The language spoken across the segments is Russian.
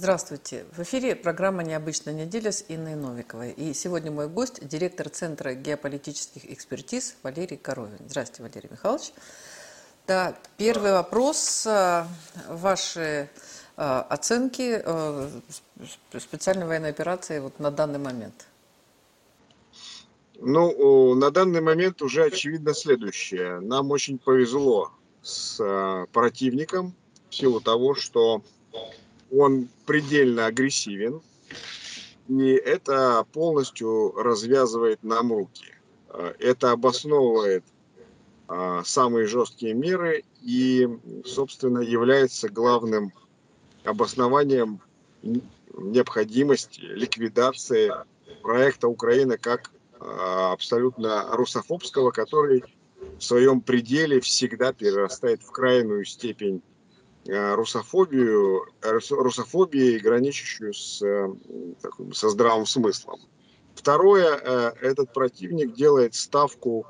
Здравствуйте. В эфире программа «Необычная неделя» с Инной Новиковой. И сегодня мой гость – директор Центра геополитических экспертиз Валерий Коровин. Здравствуйте, Валерий Михайлович. Да, первый вопрос. Ваши э, оценки э, специальной военной операции вот на данный момент? Ну, на данный момент уже очевидно следующее. Нам очень повезло с э, противником в силу того, что он предельно агрессивен, и это полностью развязывает нам руки. Э, это обосновывает э, самые жесткие меры и, собственно, является главным обоснованием необходимости ликвидации проекта Украины как э, абсолютно русофобского, который в своем пределе всегда перерастает в крайнюю степень русофобию, русофобией, граничащую с, э, со здравым смыслом. Второе, э, этот противник делает ставку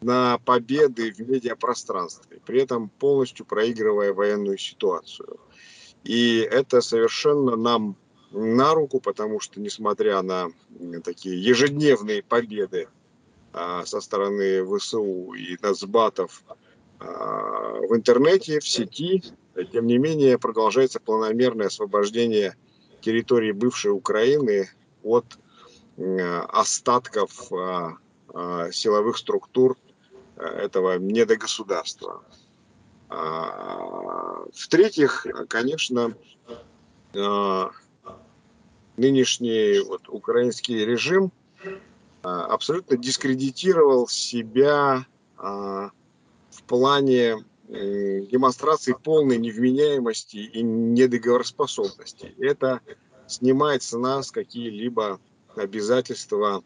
на победы в медиапространстве, при этом полностью проигрывая военную ситуацию. И это совершенно нам на руку, потому что, несмотря на такие ежедневные победы со стороны ВСУ и нацбатов в интернете, в сети, тем не менее, продолжается планомерное освобождение территории бывшей Украины от остатков а, а, силовых структур э, этого недогосударства. А, в-третьих, конечно, нынешний вот, украинский режим абсолютно дискредитировал себя в плане Э, демонстрации полной невменяемости и недоговороспособности. Это снимает с нас какие-либо обязательства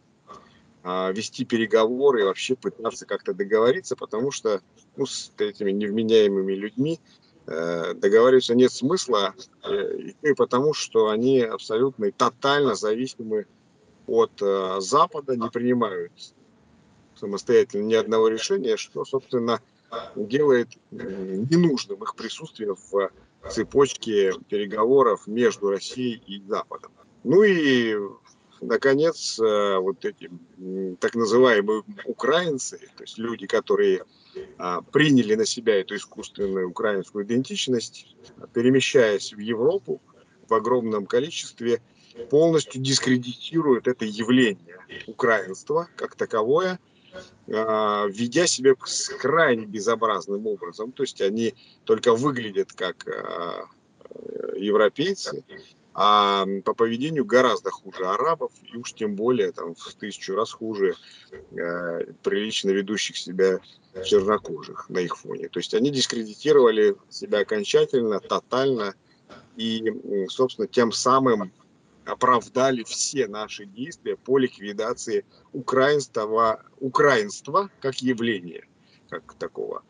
а, вести переговоры и вообще пытаться как-то договориться, потому что ну, с этими невменяемыми людьми э, договариваться нет смысла, э, и потому что они абсолютно и тотально зависимы от э, Запада, не принимают самостоятельно ни одного решения, что, собственно, делает ненужным их присутствие в цепочке переговоров между Россией и Западом. Ну и, наконец, э, вот эти так называемые украинцы, то есть люди, которые а, приняли на себя эту искусственную украинскую идентичность, перемещаясь в Европу в огромном количестве, полностью дискредитируют это явление украинства как таковое – ведя себя крайне безобразным образом. То есть они только выглядят как а, европейцы, а по поведению гораздо хуже арабов, и уж тем более там, в тысячу раз хуже э, прилично ведущих себя чернокожих на их фоне. То есть они дискредитировали себя окончательно, тотально, и, собственно, тем самым оправдали все наши действия по ликвидации украинства, украинства как явления, как такого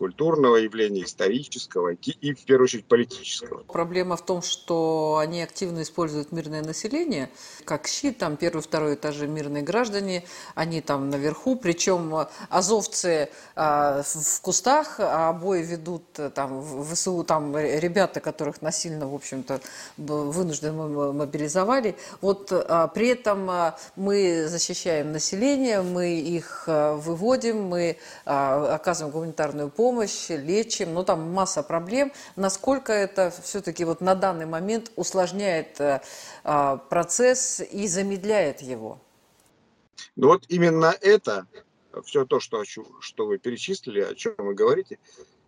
культурного явления, исторического и, в первую очередь, политического. Проблема в том, что они активно используют мирное население, как щит, там первый, второй этажи мирные граждане, они там наверху, причем азовцы а, в кустах, а бои ведут э, там в ВСУ, там ребята, которых насильно, в общем-то, вынужденно мобилизовали. Вот а, при этом а, мы защищаем население, мы их а, выводим, мы а, оказываем гуманитарную помощь, помощь, лечим, ну там масса проблем. Насколько это все-таки вот на данный момент усложняет э, а, процесс и замедляет его? Ну вот именно это, все то, что, что вы перечислили, о чем вы говорите,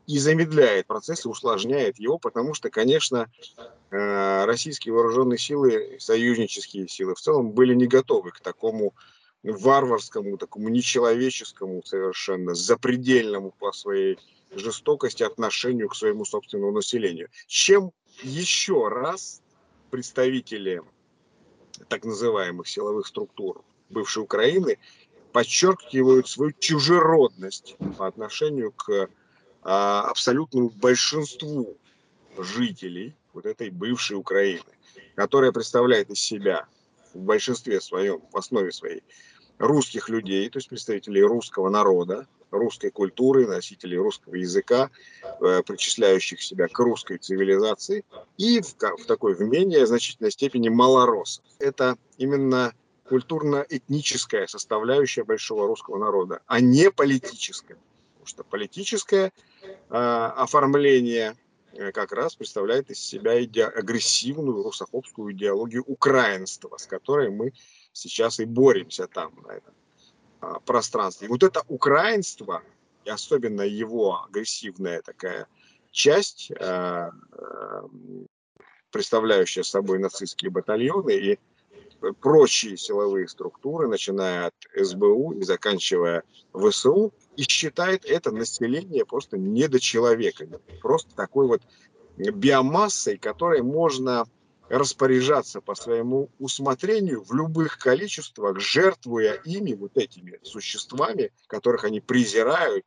и замедляет процесс, и усложняет его, потому что, конечно, э, российские вооруженные силы, союзнические силы в целом были не готовы к такому варварскому, такому нечеловеческому совершенно, запредельному по своей жестокости отношению к своему собственному населению. Чем еще раз представители так называемых силовых структур бывшей Украины подчеркивают свою чужеродность по отношению к а, абсолютному большинству жителей вот этой бывшей Украины, которая представляет из себя в большинстве своем, в основе своей, русских людей, то есть представителей русского народа, русской культуры, носителей русского языка, э, причисляющих себя к русской цивилизации, и в, в такой в менее значительной степени малоросов. Это именно культурно-этническая составляющая большого русского народа, а не политическая. Потому что политическое э, оформление э, как раз представляет из себя иде- агрессивную русофобскую идеологию украинства, с которой мы сейчас и боремся там, на этом пространстве. И вот это украинство, и особенно его агрессивная такая часть, а, а, представляющая собой нацистские батальоны и прочие силовые структуры, начиная от СБУ и заканчивая ВСУ, и считает это население просто недочеловеками, просто такой вот биомассой, которой можно распоряжаться по своему усмотрению в любых количествах, жертвуя ими, вот этими существами, которых они презирают,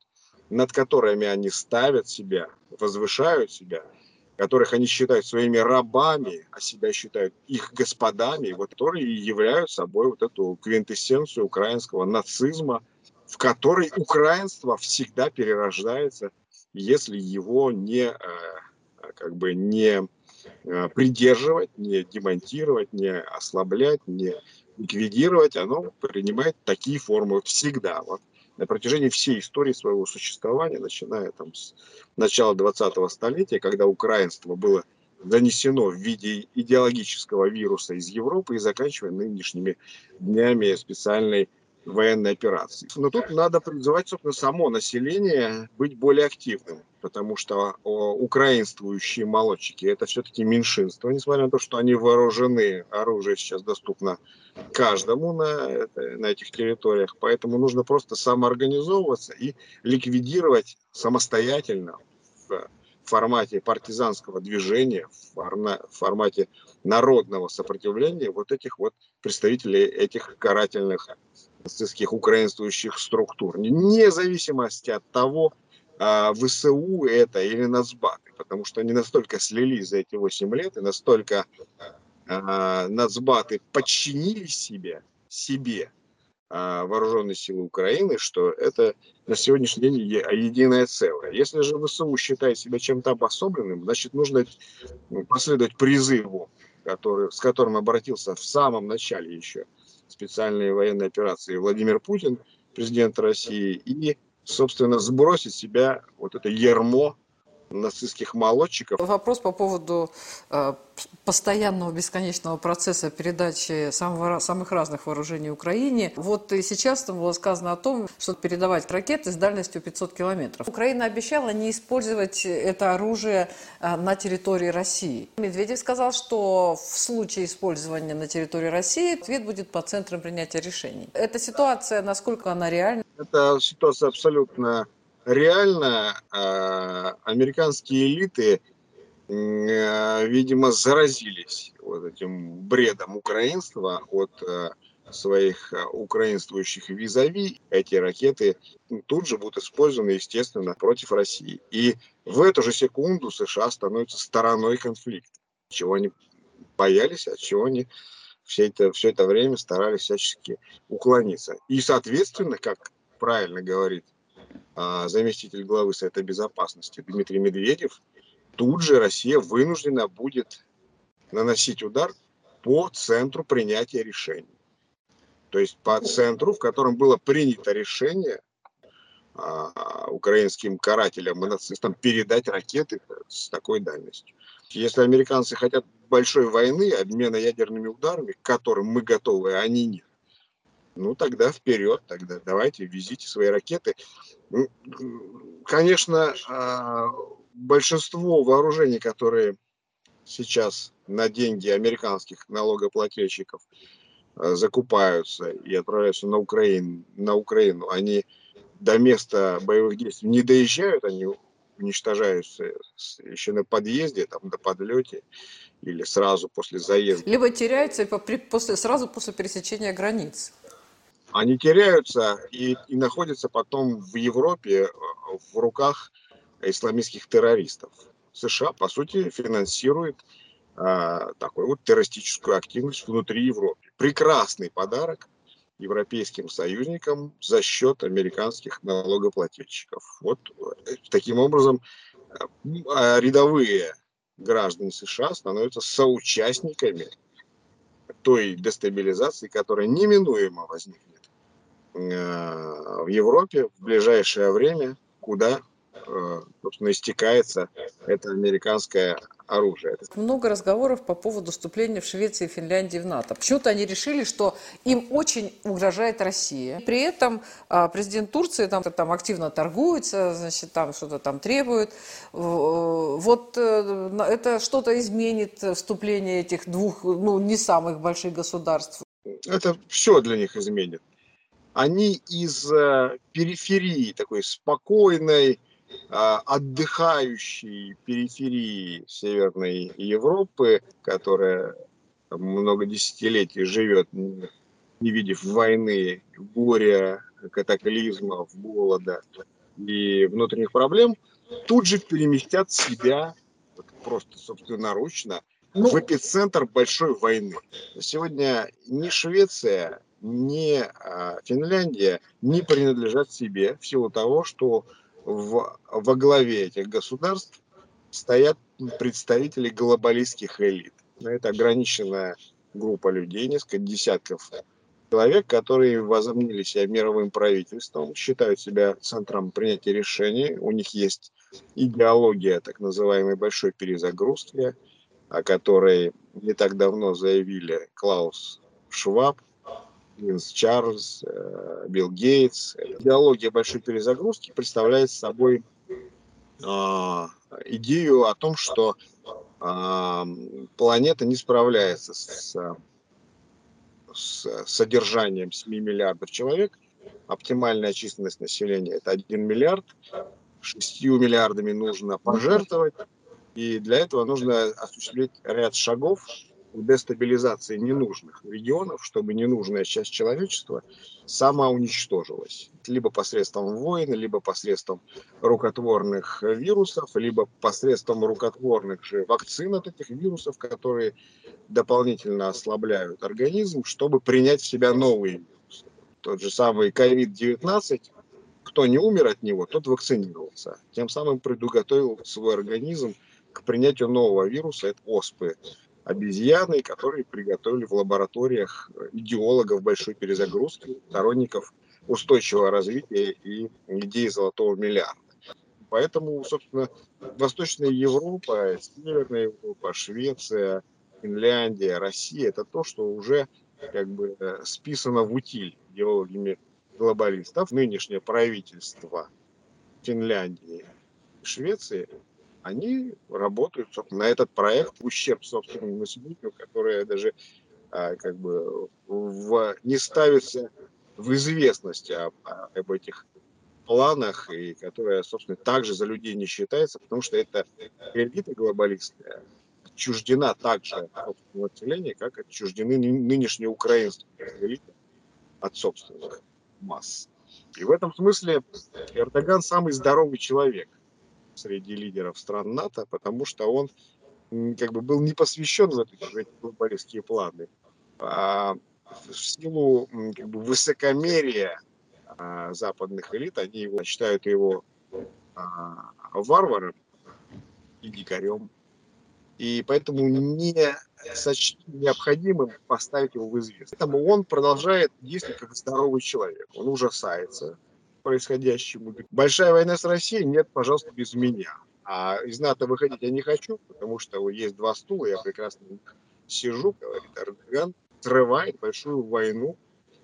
над которыми они ставят себя, возвышают себя, которых они считают своими рабами, а себя считают их господами, вот, которые являют собой вот эту квинтэссенцию украинского нацизма, в которой украинство всегда перерождается, если его не, э, как бы не придерживать, не демонтировать, не ослаблять, не ликвидировать, оно принимает такие формы всегда. Вот на протяжении всей истории своего существования, начиная там с начала 20-го столетия, когда украинство было занесено в виде идеологического вируса из Европы и заканчивая нынешними днями специальной военной операции. Но тут надо призывать, собственно, само население быть более активным, потому что украинствующие молодчики – это все-таки меньшинство, несмотря на то, что они вооружены, оружие сейчас доступно каждому на, на этих территориях, поэтому нужно просто самоорганизовываться и ликвидировать самостоятельно в формате партизанского движения, в формате народного сопротивления вот этих вот представителей этих карательных нацистских украинствующих структур, вне зависимости от того, а, ВСУ это или нацбаты, потому что они настолько слились за эти 8 лет и настолько а, нацбаты подчинили себе, себе а, вооруженные силы Украины, что это на сегодняшний день единое целое. Если же ВСУ считает себя чем-то обособленным, значит нужно последовать призыву, который, с которым обратился в самом начале еще специальной военной операции Владимир Путин, президент России, и, собственно, сбросить себя вот это ермо нацистских молодчиков. Вопрос по поводу э, постоянного бесконечного процесса передачи самого, самых разных вооружений Украине. Вот и сейчас там было сказано о том, что передавать ракеты с дальностью 500 километров. Украина обещала не использовать это оружие э, на территории России. Медведев сказал, что в случае использования на территории России ответ будет по центрам принятия решений. Эта ситуация, насколько она реальна? Эта ситуация абсолютно реально э, американские элиты, э, видимо, заразились вот этим бредом украинства от э, своих украинствующих визави. Эти ракеты тут же будут использованы, естественно, против России. И в эту же секунду США становятся стороной конфликта, чего они боялись, от чего они все это, все это время старались всячески уклониться. И, соответственно, как правильно говорит заместитель главы Совета Безопасности Дмитрий Медведев, тут же Россия вынуждена будет наносить удар по центру принятия решений. То есть по центру, в котором было принято решение а, украинским карателям и нацистам передать ракеты с такой дальностью. Если американцы хотят большой войны, обмена ядерными ударами, к которым мы готовы, а они нет, ну тогда вперед, тогда давайте везите свои ракеты. Конечно, а, большинство вооружений, которые сейчас на деньги американских налогоплательщиков а, закупаются и отправляются на Украину, на Украину, они до места боевых действий не доезжают, они уничтожаются еще на подъезде, там, на подлете или сразу после заезда. Либо теряются после, сразу после пересечения границ они теряются и, и находятся потом в Европе э, в руках исламистских террористов. США, по сути, финансирует а, такой вот террористическую активность внутри Европы. Прекрасный подарок европейским союзникам за счет американских налогоплательщиков. Вот э, таким образом а рядовые граждане США становятся соучастниками той дестабилизации, которая неминуемо возникнет э, в Европе в ближайшее время, куда Э, собственно, истекается это американское оружие. Много разговоров по поводу вступления в Швеции и Финляндии в НАТО. Почему-то они решили, что им очень угрожает Россия. При этом а, президент Турции там, там активно торгуется, значит, там что-то там требует. Вот э, это что-то изменит вступление этих двух, ну, не самых больших государств. Это все для них изменит. Они из э, периферии такой спокойной, а, отдыхающей периферии Северной Европы, которая много десятилетий живет, не видев войны, горя, катаклизмов, голода и внутренних проблем, тут же переместят себя просто собственноручно ну, в эпицентр большой войны. Сегодня ни Швеция, ни а, Финляндия не принадлежат себе в силу того, что в, во главе этих государств стоят представители глобалистских элит. Это ограниченная группа людей, несколько десятков человек, которые возомнили себя мировым правительством, считают себя центром принятия решений. У них есть идеология так называемой большой перезагрузки, о которой не так давно заявили Клаус Шваб, Принц Чарльз, э, Билл Гейтс. Идеология большой перезагрузки представляет собой а, идею о том, что а, планета не справляется с, с содержанием 7 миллиардов человек. Оптимальная численность населения – это 1 миллиард. 6 миллиардами нужно пожертвовать. И для этого нужно осуществить ряд шагов, дестабилизации ненужных регионов, чтобы ненужная часть человечества сама уничтожилась. Либо посредством войн, либо посредством рукотворных вирусов, либо посредством рукотворных же вакцин от этих вирусов, которые дополнительно ослабляют организм, чтобы принять в себя новые вирусы. Тот же самый COVID-19, кто не умер от него, тот вакцинировался. Тем самым предуготовил свой организм к принятию нового вируса, это оспы обезьяны, которые приготовили в лабораториях идеологов большой перезагрузки, сторонников устойчивого развития и идеи золотого миллиарда. Поэтому, собственно, Восточная Европа, Северная Европа, Швеция, Финляндия, Россия – это то, что уже как бы списано в утиль идеологами глобалистов. Нынешнее правительство Финляндии и Швеции они работают на этот проект ущерб собственному населению, которое даже а, как бы в, не ставится в известность об, об этих планах, и которая, собственно, также за людей не считается, потому что это элита глобалистская отчуждена также от населения, как отчуждены нынешние украинские элиты от собственных масс. И в этом смысле Эрдоган самый здоровый человек – среди лидеров стран НАТО, потому что он как бы был не посвящен в эти, в эти глобалистские планы. А в силу как бы, высокомерия а, западных элит, они его считают его а, варваром и дикарем. И поэтому не сочли необходимым поставить его в известность. Поэтому он продолжает действовать как здоровый человек. Он ужасается происходящему. Большая война с Россией? Нет, пожалуйста, без меня. А из НАТО выходить я не хочу, потому что есть два стула, я прекрасно сижу, говорит Эрдоган, срывает большую войну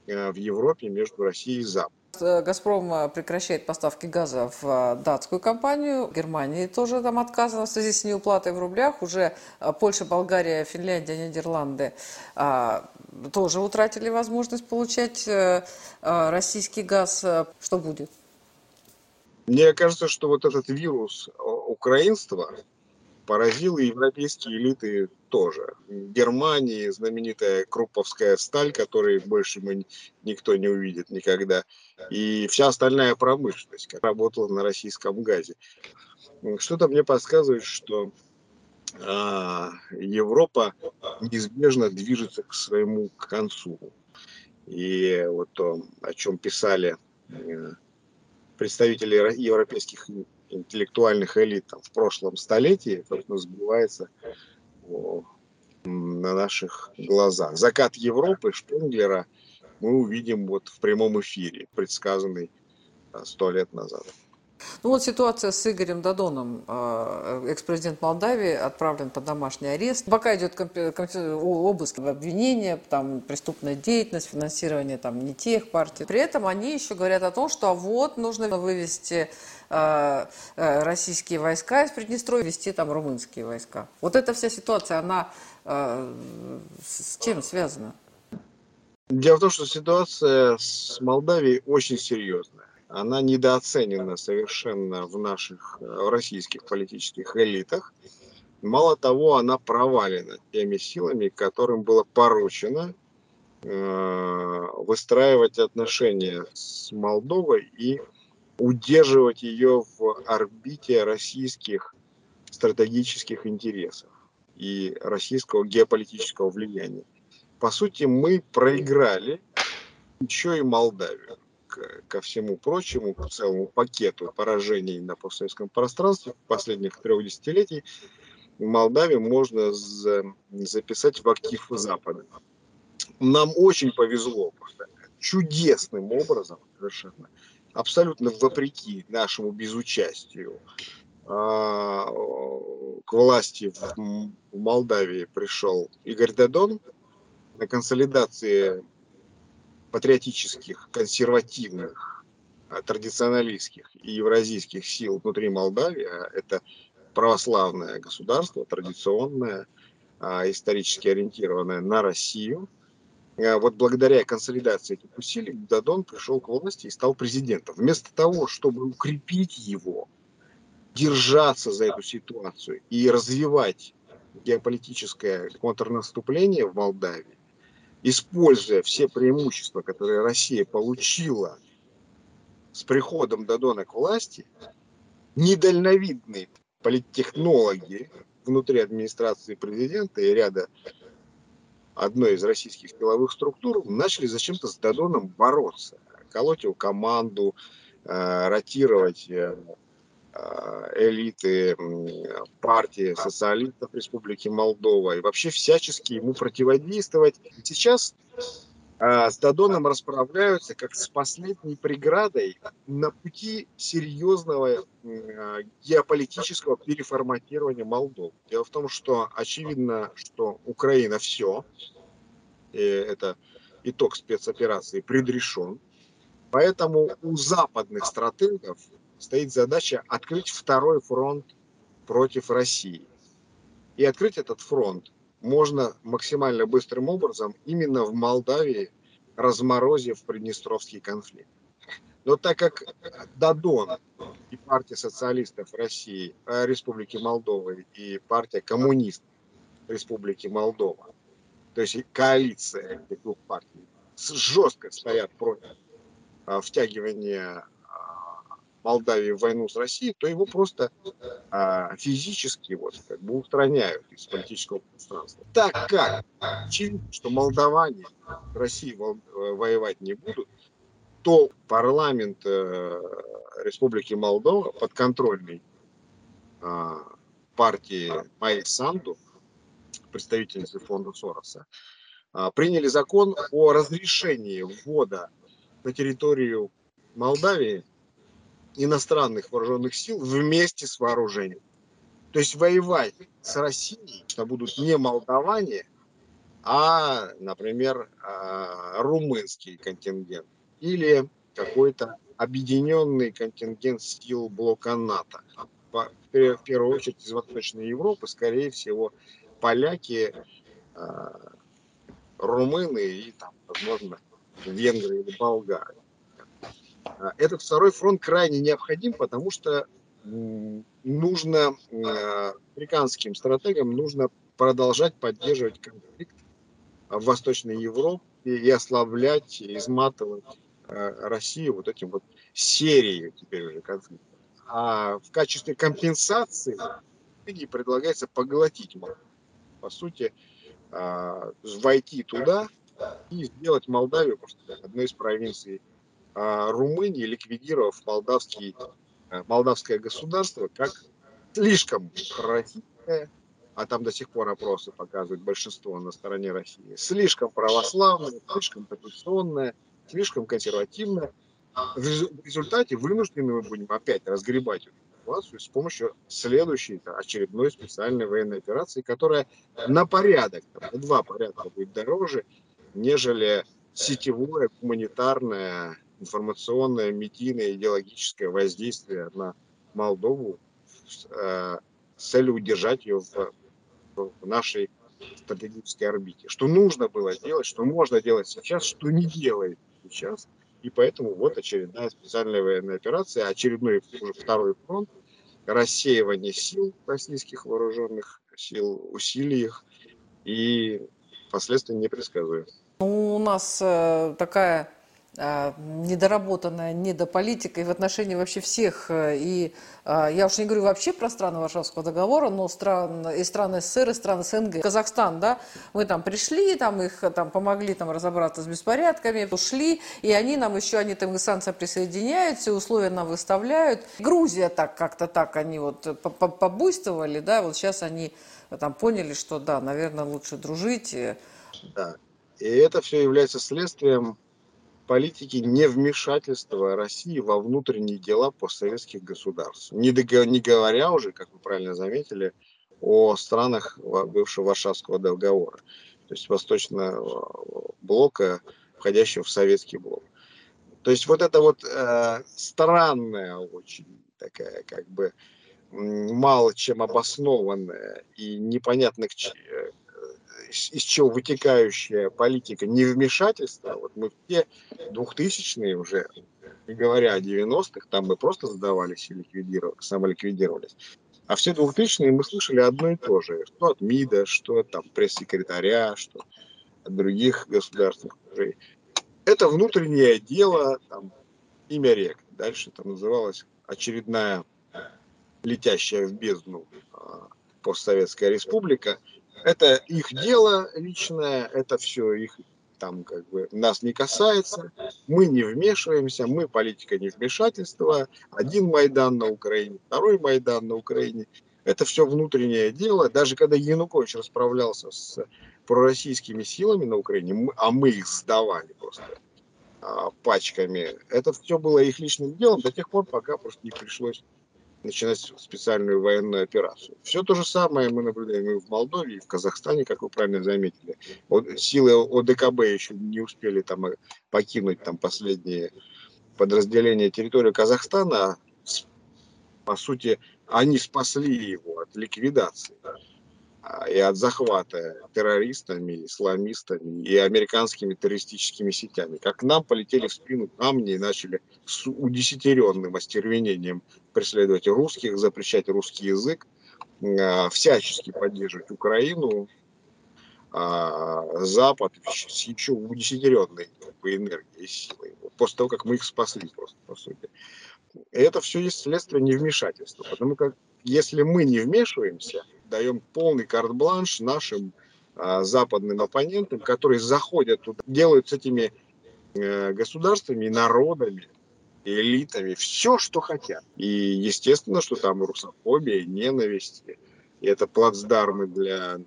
э, в Европе между Россией и Западом. Э, «Газпром» э, прекращает поставки газа в датскую компанию. Германии тоже там отказано в связи с неуплатой в рублях. Уже Польша, Болгария, Финляндия, Нидерланды тоже утратили возможность получать э, э, российский газ. Что будет? Мне кажется, что вот этот вирус э, украинства поразил и европейские элиты тоже. Германии знаменитая Крупповская сталь, которой больше мы никто не увидит никогда. И вся остальная промышленность, как работала на российском газе. Что-то мне подсказывает, что а, Европа неизбежно движется к своему концу. И вот то, о чем писали э, представители европейских интеллектуальных элит там, в прошлом столетии, собственно, сбывается на наших глазах. Закат Европы Шпенглера мы увидим вот в прямом эфире, предсказанный сто лет назад. Ну вот ситуация с Игорем Дадоном, а, экс-президент Молдавии, отправлен под домашний арест. Пока идет обыск, обвинения, там преступная деятельность, финансирование там не тех партий. При этом они еще говорят о том, что а вот нужно вывести а, э, российские войска из Приднестровья, вести там румынские войска. Вот эта вся ситуация, она а, с чем связана? Дело в том, что ситуация с Молдавией очень серьезная она недооценена совершенно в наших в российских политических элитах. Мало того, она провалена теми силами, которым было поручено э, выстраивать отношения с Молдовой и удерживать ее в орбите российских стратегических интересов и российского геополитического влияния. По сути, мы проиграли еще и Молдавию ко всему прочему, к целому пакету поражений на постсоветском пространстве последних трех десятилетий, Молдавию можно записать в актив Запада. Нам очень повезло, чудесным образом совершенно, абсолютно вопреки нашему безучастию, а, к власти в Молдавии пришел Игорь Дадон на консолидации патриотических, консервативных, а, традиционалистских и евразийских сил внутри Молдавии, а это православное государство, традиционное, а, исторически ориентированное на Россию. Вот благодаря консолидации этих усилий Дадон пришел к власти и стал президентом. Вместо того, чтобы укрепить его, держаться за эту ситуацию и развивать геополитическое контрнаступление в Молдавии, используя все преимущества, которые Россия получила с приходом Дадона к власти, недальновидные политтехнологи внутри администрации президента и ряда одной из российских силовых структур начали зачем-то с Дадоном бороться, колоть его команду, э, ротировать Э, элиты партии социалистов Республики Молдова и вообще всячески ему противодействовать. Сейчас э, с Дадоном расправляются как с последней преградой на пути серьезного э, геополитического переформатирования Молдовы. Дело в том, что очевидно, что Украина все, и это итог спецоперации предрешен. Поэтому у западных стратегов стоит задача открыть второй фронт против России. И открыть этот фронт можно максимально быстрым образом именно в Молдавии, разморозив Приднестровский конфликт. Но так как Дадон и партия социалистов России, э, Республики Молдова и партия коммунистов Республики Молдова, то есть коалиция этих двух партий, жестко стоят против э, втягивания Молдавии в войну с Россией, то его просто а, физически вот, как бы устраняют из политического пространства. Так как очевидно, что молдаване в России воевать не будут, то парламент э, Республики Молдова подконтрольный э, партии Майи Санду, представительницы фонда Сороса, э, приняли закон о разрешении ввода на территорию Молдавии иностранных вооруженных сил вместе с вооружением. То есть воевать с Россией, что будут не молдаване, а, например, а, румынский контингент или какой-то объединенный контингент сил блока НАТО. В первую очередь из Восточной Европы, скорее всего, поляки, а, румыны и, там, возможно, венгры или болгары. А, этот второй фронт крайне необходим, потому что нужно а, американским стратегам нужно продолжать поддерживать конфликт в Восточной Европе и ослаблять, изматывать а, Россию вот этим вот серией теперь уже конфликтов. А в качестве компенсации предлагается поглотить По сути, войти туда, и сделать Молдавию просто одной из провинций а, Румынии, ликвидировав молдавский, а, молдавское государство как слишком российское, а там до сих пор опросы показывают большинство на стороне России, слишком православное, слишком традиционное, слишком консервативное. В результате вынуждены мы будем опять разгребать ситуацию с помощью следующей очередной специальной военной операции, которая на порядок, на два порядка будет дороже, нежели сетевое, гуманитарное, информационное, медийное, идеологическое воздействие на Молдову э, с целью удержать ее в, в нашей стратегической орбите. Что нужно было делать, что можно делать сейчас, что не делает сейчас. И поэтому вот очередная специальная военная операция, очередной уже второй фронт, рассеивание сил российских вооруженных сил, усилий их и последствия непредсказуемы. Ну, у нас э, такая недоработанная недополитика и в отношении вообще всех. Э, и э, я уж не говорю вообще про страны Варшавского договора, но стран, и страны СССР, и страны СНГ. Казахстан, да, мы там пришли, там их там помогли там разобраться с беспорядками, ушли, и они нам еще, они там к санкциям присоединяются, условия нам выставляют. Грузия так как-то так, они вот побуйствовали, да, вот сейчас они там поняли, что да, наверное, лучше дружить. Да. И это все является следствием политики невмешательства России во внутренние дела постсоветских государств. Не, договор, не говоря уже, как вы правильно заметили, о странах бывшего Варшавского договора, то есть восточного блока, входящего в советский блок. То есть вот это вот э, странная очень такая как бы мало чем обоснованная и непонятно к, из чего вытекающая политика невмешательства, вот мы все двухтысячные уже, не говоря о 90-х, там мы просто сдавались и ликвидировались, самоликвидировались. А все двухтысячные мы слышали одно и то же, что от МИДа, что от там, пресс-секретаря, что от других государственных мужей. Это внутреннее дело, там, имя рек. Дальше там называлась очередная летящая в бездну а, постсоветская республика. Это их дело личное, это все их там как бы нас не касается, мы не вмешиваемся, мы политика не вмешательства, один Майдан на Украине, второй Майдан на Украине, это все внутреннее дело. Даже когда Янукович расправлялся с пророссийскими силами на Украине, а мы их сдавали просто а, пачками, это все было их личным делом до тех пор, пока просто не пришлось начинать специальную военную операцию. Все то же самое мы наблюдаем и в Молдове, и в Казахстане, как вы правильно заметили. Силы ОДКБ еще не успели там э, покинуть там последние подразделения территории Казахстана. По сути, они спасли его от ликвидации. А, и от захвата террористами, исламистами и американскими террористическими сетями. Как к нам полетели в спину камни и начали с удесятеренным остервенением преследовать русских, запрещать русский язык, а, всячески поддерживать Украину, а, Запад с еще удесятеренной по энергии и силой. После того, как мы их спасли просто, по сути. И это все есть следствие невмешательства. Потому как если мы не вмешиваемся, даем полный карт-бланш нашим а, западным оппонентам, которые заходят туда, делают с этими э, государствами, народами, элитами все, что хотят. И естественно, что там русофобия, ненависть, и это плацдармы для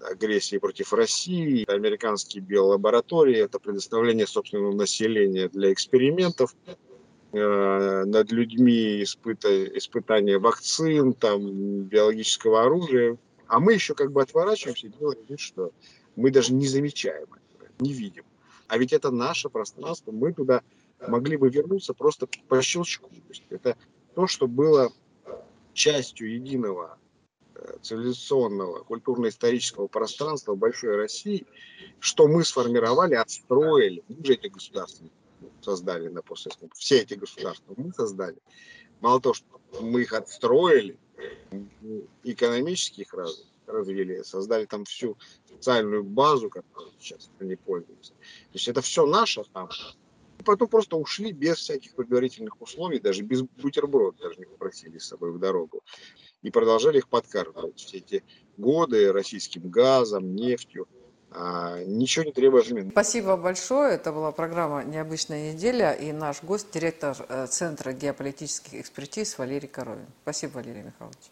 агрессии против России, американские биолаборатории, это предоставление собственного населения для экспериментов над людьми, испыта, испытания вакцин, там, биологического оружия. А мы еще как бы отворачиваемся и делаем вид, что мы даже не замечаем этого, не видим. А ведь это наше пространство, мы туда могли бы вернуться просто по щелчку. То есть это то, что было частью единого э, цивилизационного, культурно-исторического пространства большой России, что мы сформировали, отстроили, мы же эти государства создали на постсоветском, все эти государства мы создали. Мало того, что мы их отстроили, экономически их раз, развили, создали там всю социальную базу, которой сейчас они пользуются. То есть это все наше там, и потом просто ушли без всяких предварительных условий, даже без бутерброд даже не попросили с собой в дорогу. И продолжали их подкармливать все эти годы российским газом, нефтью. А, ничего не требуя взамен. Спасибо большое. Это была программа «Необычная неделя» и наш гость, директор э, Центра геополитических экспертиз Валерий Коровин. Спасибо, Валерий Михайлович.